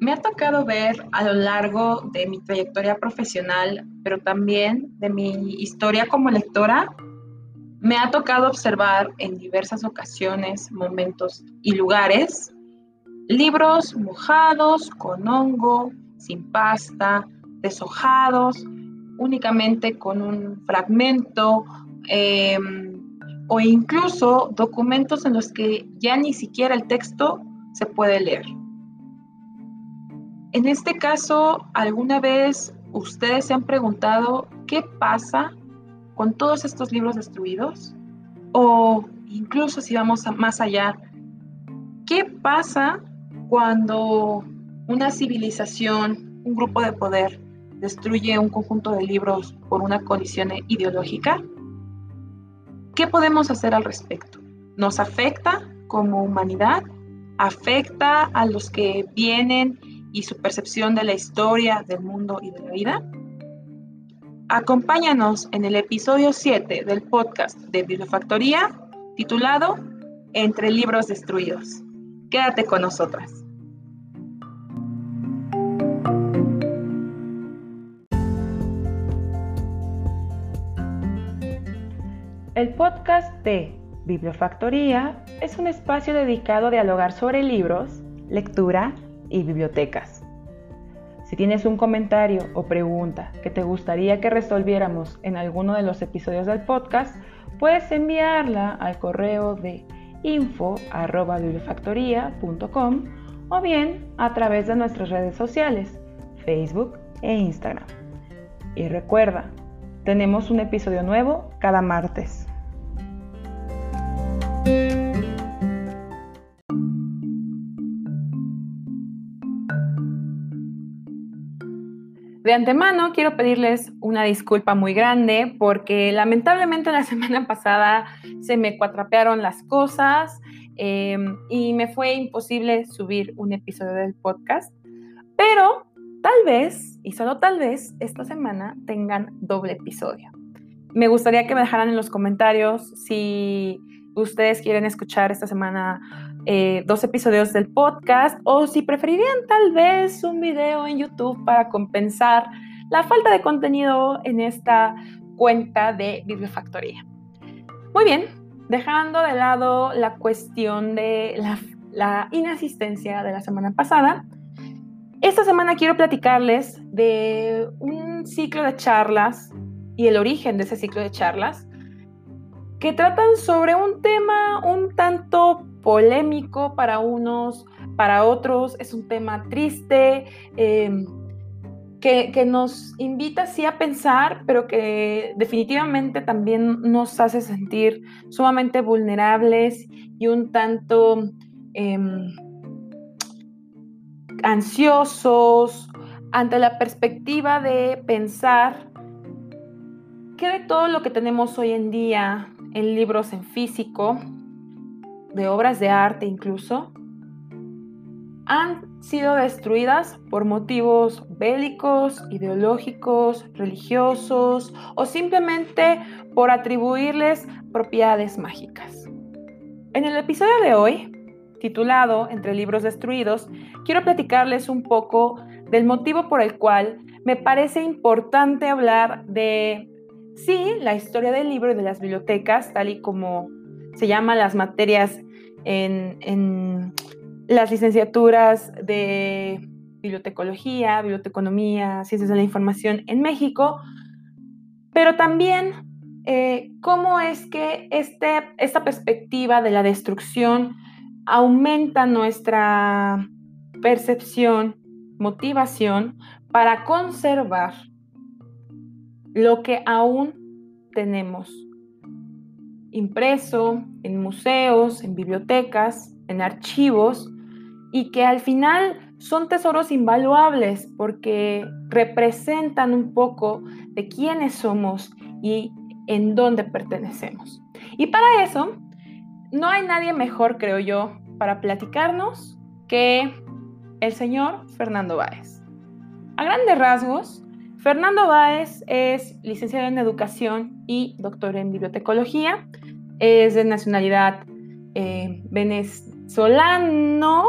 Me ha tocado ver a lo largo de mi trayectoria profesional, pero también de mi historia como lectora, me ha tocado observar en diversas ocasiones, momentos y lugares libros mojados, con hongo, sin pasta, deshojados, únicamente con un fragmento em, o incluso documentos en los que ya ni siquiera el texto se puede leer. En este caso, ¿alguna vez ustedes se han preguntado qué pasa con todos estos libros destruidos? O incluso si vamos más allá, ¿qué pasa cuando una civilización, un grupo de poder, destruye un conjunto de libros por una colisión ideológica? ¿Qué podemos hacer al respecto? ¿Nos afecta como humanidad? ¿Afecta a los que vienen y su percepción de la historia, del mundo y de la vida? Acompáñanos en el episodio 7 del podcast de Bibliofactoría titulado Entre libros destruidos. Quédate con nosotras. El podcast de Bibliofactoría es un espacio dedicado a dialogar sobre libros, lectura y bibliotecas. Si tienes un comentario o pregunta que te gustaría que resolviéramos en alguno de los episodios del podcast, puedes enviarla al correo de info.bibliofactoría.com o bien a través de nuestras redes sociales, Facebook e Instagram. Y recuerda, tenemos un episodio nuevo cada martes. De antemano quiero pedirles una disculpa muy grande porque lamentablemente la semana pasada se me cuatrapearon las cosas em, y me fue imposible subir un episodio del podcast. Pero tal vez, y solo tal vez, esta semana tengan doble episodio. Me gustaría que me dejaran en los comentarios si ustedes quieren escuchar esta semana eh, dos episodios del podcast o si preferirían tal vez un video en YouTube para compensar la falta de contenido en esta cuenta de Bibliofactoría. Muy bien, dejando de lado la cuestión de la, la inasistencia de la semana pasada, esta semana quiero platicarles de un ciclo de charlas y el origen de ese ciclo de charlas que tratan sobre un tema un tanto polémico para unos, para otros es un tema triste, em, que, nos invita sí a pensar, pero que definitivamente también nos hace sentir sumamente vulnerables y un tanto em, ansiosos ante la perspectiva de pensar que de todo lo que tenemos hoy en día en libros en físico, de obras de arte incluso, han sido destruidas por motivos bélicos, ideológicos, religiosos o simplemente por atribuirles propiedades mágicas. En el episodio de hoy, titulado Entre libros destruidos, quiero platicarles un poco del motivo por el cual me parece importante hablar de, sí, la historia del libro y de las bibliotecas, tal y como se llaman las materias en, las licenciaturas de bibliotecología, biblioteconomía, ciencias de la información en México, pero también eh, cómo es que este, esta perspectiva de la destrucción aumenta nuestra percepción, motivación para conservar lo que aún tenemos impreso en museos, en bibliotecas, en archivos, y que al final son tesoros invaluables porque representan un poco de quiénes somos y en dónde pertenecemos. Y para eso, no hay nadie mejor, creo yo, para platicarnos que el señor Fernando Báez. A grandes rasgos, Fernando Báez es licenciado en educación y doctor en bibliotecología es de nacionalidad eh, venezolano,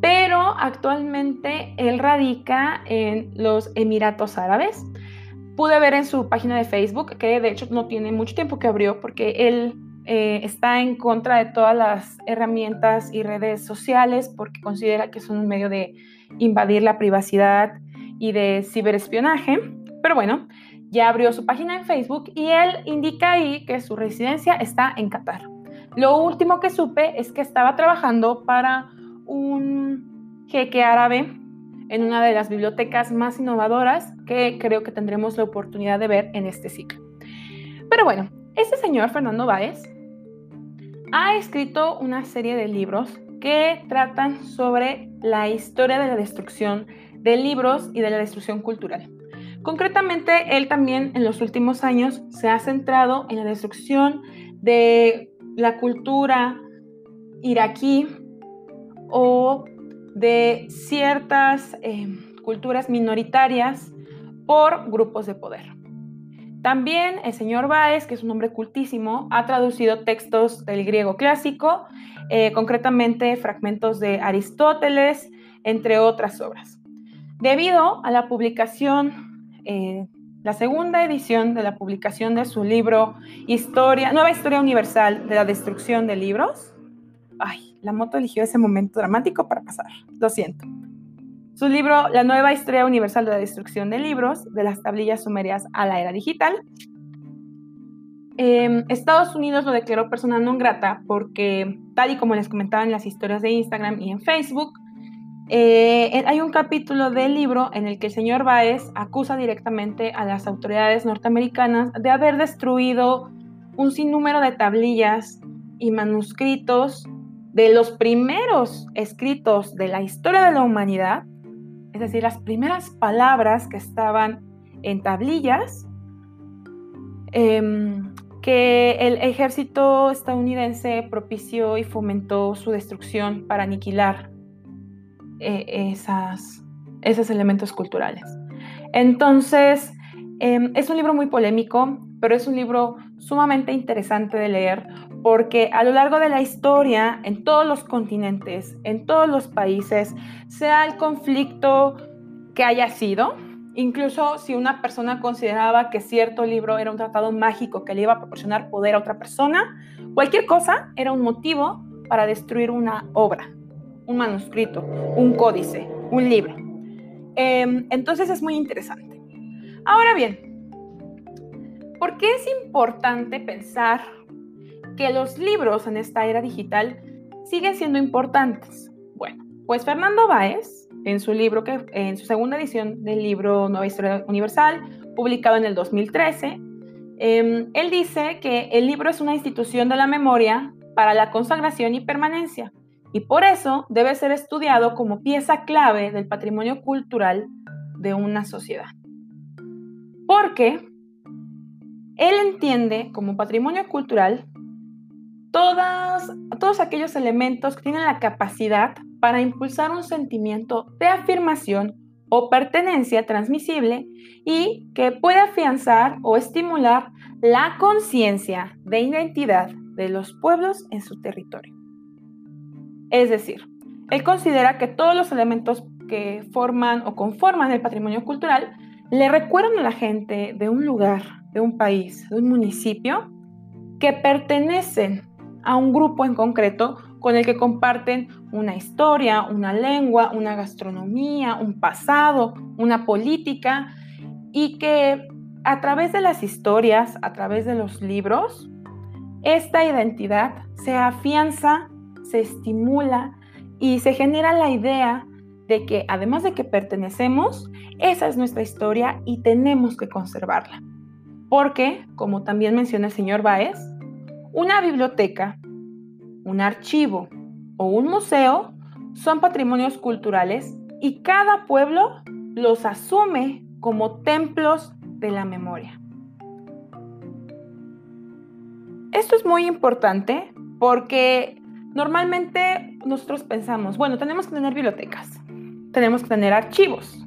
pero actualmente él radica en los Emiratos Árabes. Pude ver en su página de Facebook, que de hecho no tiene mucho tiempo que abrió, porque él eh, está en contra de todas las herramientas y redes sociales porque considera que son un medio de invadir la privacidad y de ciberespionaje. Pero bueno, ya abrió su página en Facebook y él indica ahí que su residencia está en Qatar. Lo último que supe es que estaba trabajando para un jeque árabe en una de las bibliotecas más innovadoras que creo que tendremos la oportunidad de ver en este ciclo. Pero bueno, este señor Fernando Báez ha escrito una serie de libros que tratan sobre la historia de la destrucción de libros y de la destrucción cultural. Concretamente, él también en los últimos años se ha centrado en la destrucción de la cultura iraquí o de ciertas eh, culturas minoritarias por grupos de poder. También el señor Baez, que es un hombre cultísimo, ha traducido textos del griego clásico, eh, concretamente fragmentos de Aristóteles, entre otras obras. Debido a la publicación, eh, la segunda edición de la publicación de su libro Historia, Nueva Historia Universal de la Destrucción de Libros, ay, la moto eligió ese momento dramático para pasar, lo siento. Su libro La nueva historia universal de la destrucción de libros, de las tablillas sumerias a la era digital. Em, Estados Unidos lo declaró persona non grata porque, tal y como les comentaba en las historias de Instagram y en Facebook, eh, hay un capítulo del libro en el que el señor Baez acusa directamente a las autoridades norteamericanas de haber destruido un sinnúmero de tablillas y manuscritos de los primeros escritos de la historia de la humanidad es decir, las primeras palabras que estaban en tablillas, em, que el ejército estadounidense propició y fomentó su destrucción para aniquilar eh, esas, esos elementos culturales. Entonces, em, es un libro muy polémico, pero es un libro sumamente interesante de leer porque a lo largo de la historia, en todos los continentes, en todos los países, sea el conflicto que haya sido, incluso si una persona consideraba que cierto libro era un tratado mágico que le iba a proporcionar poder a otra persona, cualquier cosa era un motivo para destruir una obra, un manuscrito, un códice, un libro. Em, entonces es muy interesante. Ahora bien, ¿por qué es importante pensar que los libros en esta era digital siguen siendo importantes. Bueno, pues Fernando Báez, en su libro, que, en su segunda edición del libro Nueva Historia Universal, publicado en el 2013, em, él dice que el libro es una institución de la memoria para la consagración y permanencia, y por eso debe ser estudiado como pieza clave del patrimonio cultural de una sociedad. Porque él entiende como patrimonio cultural todos aquellos elementos que tienen la capacidad para impulsar un sentimiento de afirmación o pertenencia transmisible y que puede afianzar o estimular la conciencia de identidad de los pueblos en su territorio. Es decir, él considera que todos los elementos que forman o conforman el patrimonio cultural le recuerdan a la gente de un lugar, de un país, de un municipio, que pertenecen a un grupo en concreto con el que comparten una historia, una lengua, una gastronomía, un pasado, una política y que a través de las historias, a través de los libros, esta identidad se afianza, se estimula y se genera la idea de que además de que pertenecemos, esa es nuestra historia y tenemos que conservarla. Porque, como también menciona el señor Baez, una biblioteca, un archivo o un museo son patrimonios culturales y cada pueblo los asume como templos de la memoria. Esto es muy importante porque normalmente nosotros pensamos, bueno, tenemos que tener bibliotecas, tenemos que tener archivos,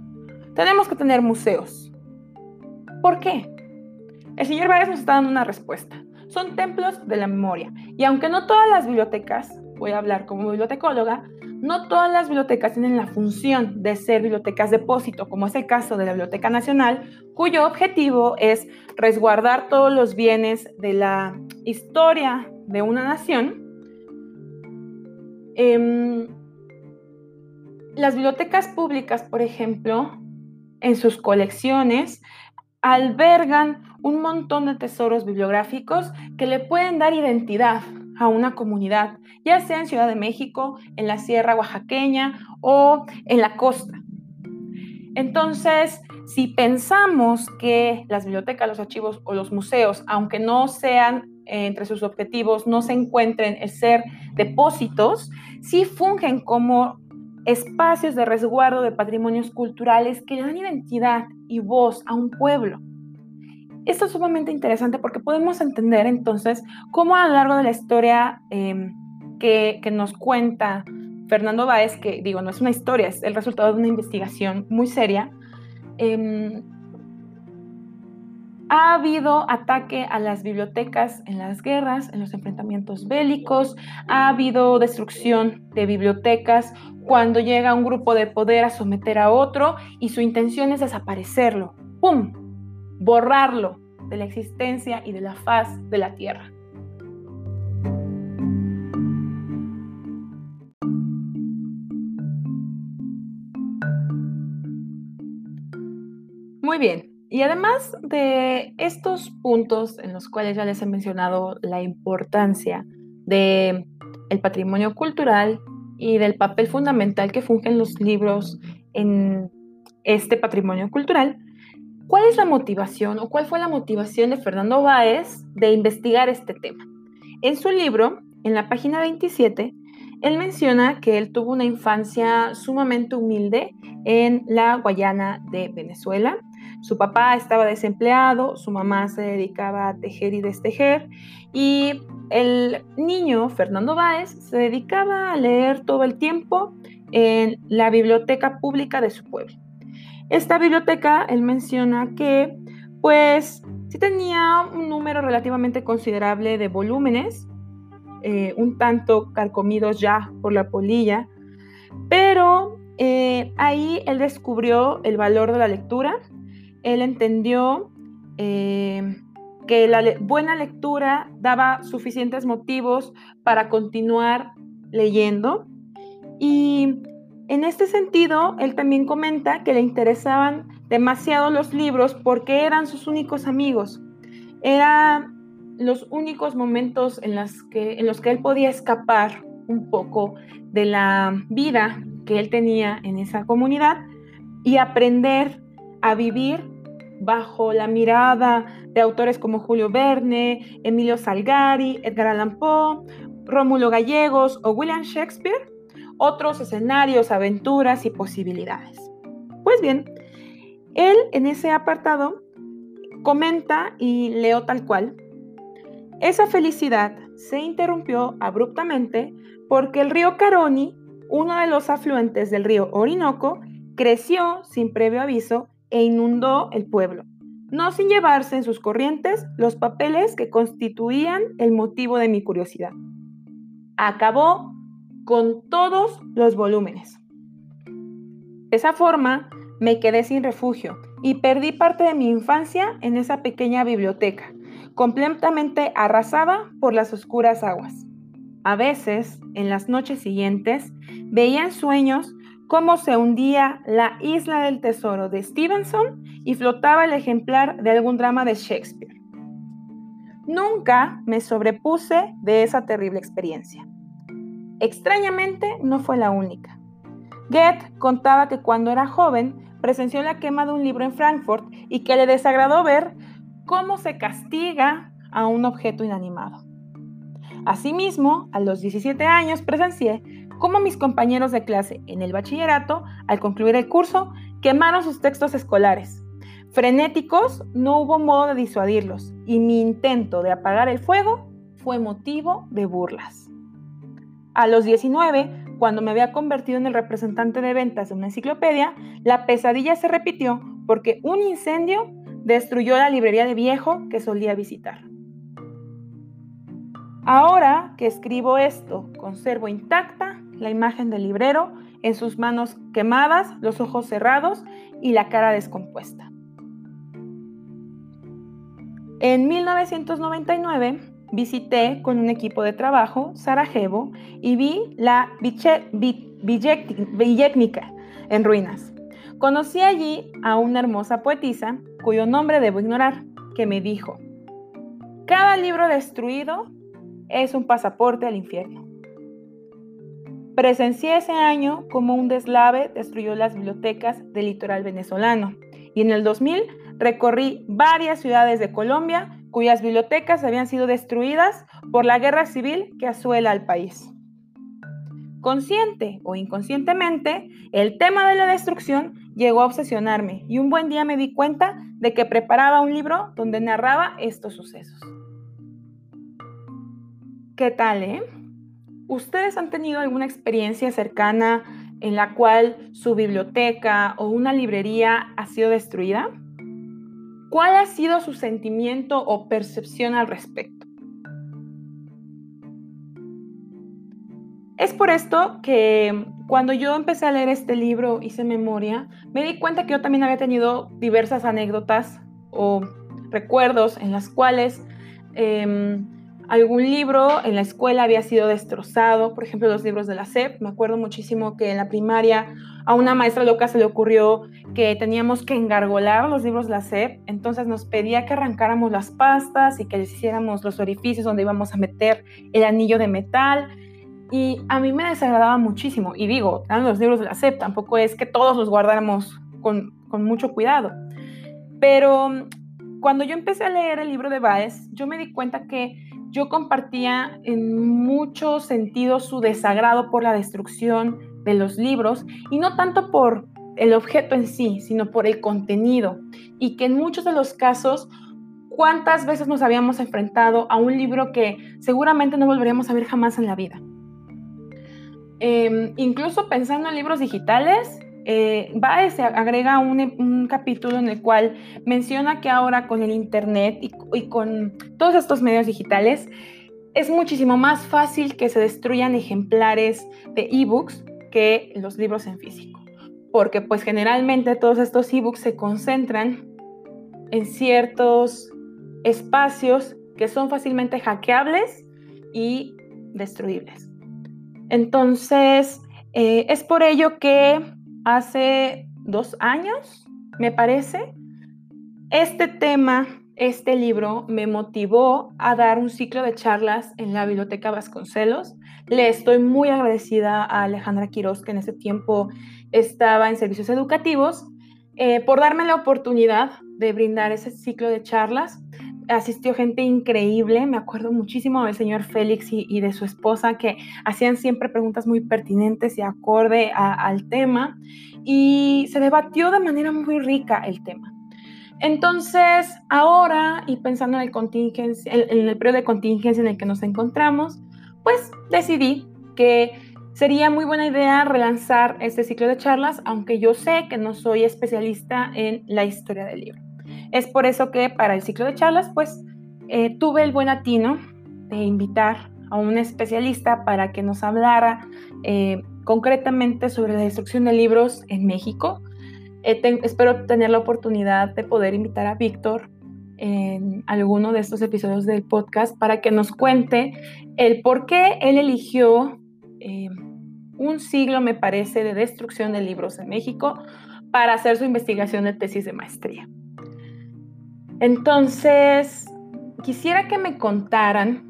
tenemos que tener museos. ¿Por qué? El señor Vargas nos está dando una respuesta. son templos de la memoria. Y aunque no todas las bibliotecas, voy a hablar como bibliotecóloga, no todas las bibliotecas tienen la función de ser bibliotecas depósito, como es el caso de la Biblioteca Nacional, cuyo objetivo es resguardar todos los bienes de la historia de una nación. Em, las bibliotecas públicas, por ejemplo, en sus colecciones, albergan un montón de tesoros bibliográficos que le pueden dar identidad a una comunidad, ya sea en Ciudad de México, en la Sierra Oaxaqueña o en la costa. Entonces, si pensamos que las bibliotecas, los archivos o los museos, aunque no sean entre sus objetivos, no se encuentren en ser depósitos, sí fungen como espacios de resguardo de patrimonios culturales que dan identidad y voz a un pueblo. Esto es sumamente interesante porque podemos entender entonces cómo a lo largo de la historia em, que, nos cuenta Fernando Báez, que digo, no es una historia, es el resultado de una investigación muy seria, em, ha habido ataque a las bibliotecas en las guerras, en los enfrentamientos bélicos, ha habido destrucción de bibliotecas cuando llega un grupo de poder a someter a otro y su intención es desaparecerlo. ¡Pum! borrarlo de la existencia y de la faz de la tierra. Muy bien, y además de estos puntos en los cuales ya les he mencionado la importancia del el patrimonio cultural y del papel fundamental que fungen los libros en este patrimonio cultural, ¿Cuál es la motivación o cuál fue la motivación de Fernando Báez de investigar este tema? En su libro, en la página 27, él menciona que él tuvo una infancia sumamente humilde en la Guayana de Venezuela. Su papá estaba desempleado, su mamá se dedicaba a tejer y destejer y el niño, Fernando Báez, se dedicaba a leer todo el tiempo en la biblioteca pública de su pueblo. Esta biblioteca, él menciona que, pues, sí tenía un número relativamente considerable de volúmenes, eh, un tanto carcomidos ya por la polilla, pero eh, ahí él descubrió el valor de la lectura, él entendió eh, que la buena lectura daba suficientes motivos para continuar leyendo y en este sentido, él también comenta que le interesaban demasiado los libros porque eran sus únicos amigos. Eran los únicos momentos en, que, en los que él podía escapar un poco de la vida que él tenía en esa comunidad y aprender a vivir bajo la mirada de autores como Julio Verne, Emilio Salgari, Edgar Allan Poe, Rómulo Gallegos o William Shakespeare otros escenarios, aventuras y posibilidades. Pues bien, él en ese apartado comenta y leo tal cual, esa felicidad se interrumpió abruptamente porque el río Caroni, uno de los afluentes del río Orinoco, creció sin previo aviso e inundó el pueblo, no sin llevarse en sus corrientes los papeles que constituían el motivo de mi curiosidad. Acabó con todos los volúmenes. De esa forma, me quedé sin refugio y perdí parte de mi infancia en esa pequeña biblioteca, completamente arrasada por las oscuras aguas. A veces, en las noches siguientes, veía en sueños cómo se hundía la isla del tesoro de Stevenson y flotaba el ejemplar de algún drama de Shakespeare. Nunca me sobrepuse de esa terrible experiencia. Extrañamente, no fue la única. Goethe contaba que cuando era joven presenció la quema de un libro en Frankfurt y que le desagradó ver cómo se castiga a un objeto inanimado. Asimismo, a los 17 años presencié cómo mis compañeros de clase en el bachillerato, al concluir el curso, quemaron sus textos escolares. Frenéticos, no hubo modo de disuadirlos y mi intento de apagar el fuego fue motivo de burlas. A los 19, cuando me había convertido en el representante de ventas de una enciclopedia, la pesadilla se repitió porque un incendio destruyó la librería de viejo que solía visitar. Ahora que escribo esto, conservo intacta la imagen del librero en sus manos quemadas, los ojos cerrados y la cara descompuesta. En 1999 visité con un equipo de trabajo Sarajevo y vi la Villetnica en ruinas. Conocí allí a una hermosa poetisa cuyo nombre debo ignorar, que me dijo, cada libro destruido es un pasaporte al infierno. Presencié ese año como un deslave destruyó las bibliotecas del litoral venezolano y en el 2000 recorrí varias ciudades de Colombia cuyas bibliotecas habían sido destruidas por la guerra civil que asuela al país. Consciente o inconscientemente, el tema de la destrucción llegó a obsesionarme y un buen día me di cuenta de que preparaba un libro donde narraba estos sucesos. ¿Qué tal, eh? ¿Ustedes han tenido alguna experiencia cercana en la cual su biblioteca o una librería ha sido destruida? ¿Cuál ha sido su sentimiento o percepción al respecto? Es por esto que cuando yo empecé a leer este libro, hice memoria, me di cuenta que yo también había tenido diversas anécdotas o recuerdos en las cuales em, algún libro en la escuela había sido destrozado, por ejemplo los libros de la SEP. Me acuerdo muchísimo que en la primaria a una maestra loca se le ocurrió que teníamos que engargolar los libros de la SEP, entonces nos pedía que arrancáramos las pastas y que les hiciéramos los orificios donde íbamos a meter el anillo de metal. Y a mí me desagradaba muchísimo. Y digo, eran los libros de la SEP, tampoco es que todos los guardáramos con, con mucho cuidado. Pero cuando yo empecé a leer el libro de Baez, yo me di cuenta que yo compartía en muchos sentidos su desagrado por la destrucción de los libros y no tanto por el objeto en sí, sino por el contenido. Y que en muchos de los casos, ¿cuántas veces nos habíamos enfrentado a un libro que seguramente no volveríamos a ver jamás en la vida? Em, incluso pensando en libros digitales, eh, Baez agrega un, capítulo en el cual menciona que ahora con el Internet y, con todos estos medios digitales es muchísimo más fácil que se destruyan ejemplares de ebooks que los libros en físico. Porque pues generalmente todos estos ebooks se concentran en ciertos espacios que son fácilmente hackeables y destruibles. Entonces, eh, es por ello que hace dos años, me parece, este tema, este libro me motivó a dar un ciclo de charlas en la Biblioteca Vasconcelos. Le estoy muy agradecida a Alejandra Quiroz, que en ese tiempo estaba en servicios educativos, eh, por darme la oportunidad de brindar ese ciclo de charlas asistió gente increíble, me acuerdo muchísimo del señor Félix y, de su esposa que hacían siempre preguntas muy pertinentes y acorde al tema y se debatió de manera muy rica el tema. Entonces, ahora y pensando en el, en el periodo de contingencia en el que nos encontramos, pues decidí que sería muy buena idea relanzar este ciclo de charlas, aunque yo sé que no soy especialista en la historia del libro. Es por eso que para el ciclo de charlas, pues eh, tuve el buen atino de invitar a un especialista para que nos hablara eh, concretamente sobre la destrucción de libros en México. Eh, espero tener la oportunidad de poder invitar a Víctor en alguno de estos episodios del podcast para que nos cuente el por qué él eligió un siglo, me parece, de destrucción de libros en México para hacer su investigación de tesis de maestría. Entonces, quisiera que me contaran,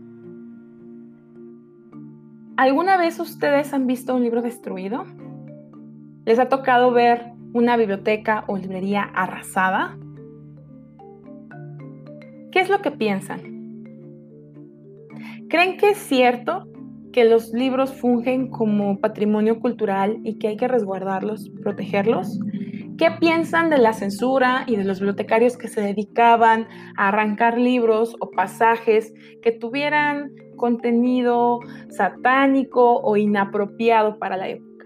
¿alguna vez ustedes han visto un libro destruido? ¿Les ha tocado ver una biblioteca o librería arrasada? ¿Qué es lo que piensan? ¿Creen que es cierto que los libros fungen como patrimonio cultural y que hay que resguardarlos, protegerlos? ¿Qué piensan de la censura y de los bibliotecarios que se dedicaban a arrancar libros o pasajes que tuvieran contenido satánico o inapropiado para la época?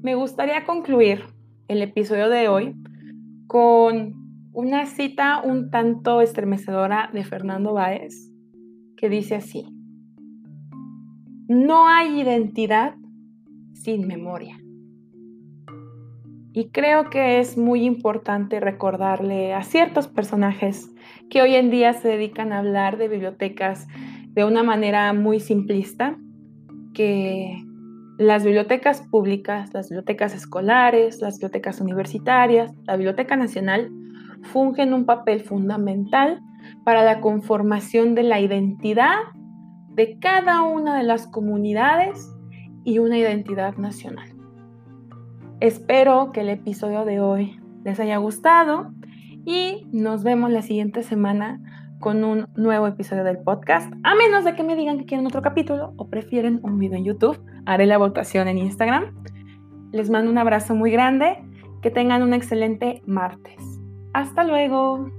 Me gustaría concluir el episodio de hoy con una cita un tanto estremecedora de Fernando Báez que dice así, no hay identidad sin memoria. Y creo que es muy importante recordarle a ciertos personajes que hoy en día se dedican a hablar de bibliotecas de una manera muy simplista, que las bibliotecas públicas, las bibliotecas escolares, las bibliotecas universitarias, la Biblioteca Nacional, fungen un papel fundamental para la conformación de la identidad de cada una de las comunidades y una identidad nacional. Espero que el episodio de hoy les haya gustado y nos vemos la siguiente semana con un nuevo episodio del podcast. A menos de que me digan que quieren otro capítulo o prefieren un video en YouTube, haré la votación en Instagram. Les mando un abrazo muy grande. Que tengan un excelente martes. Hasta luego.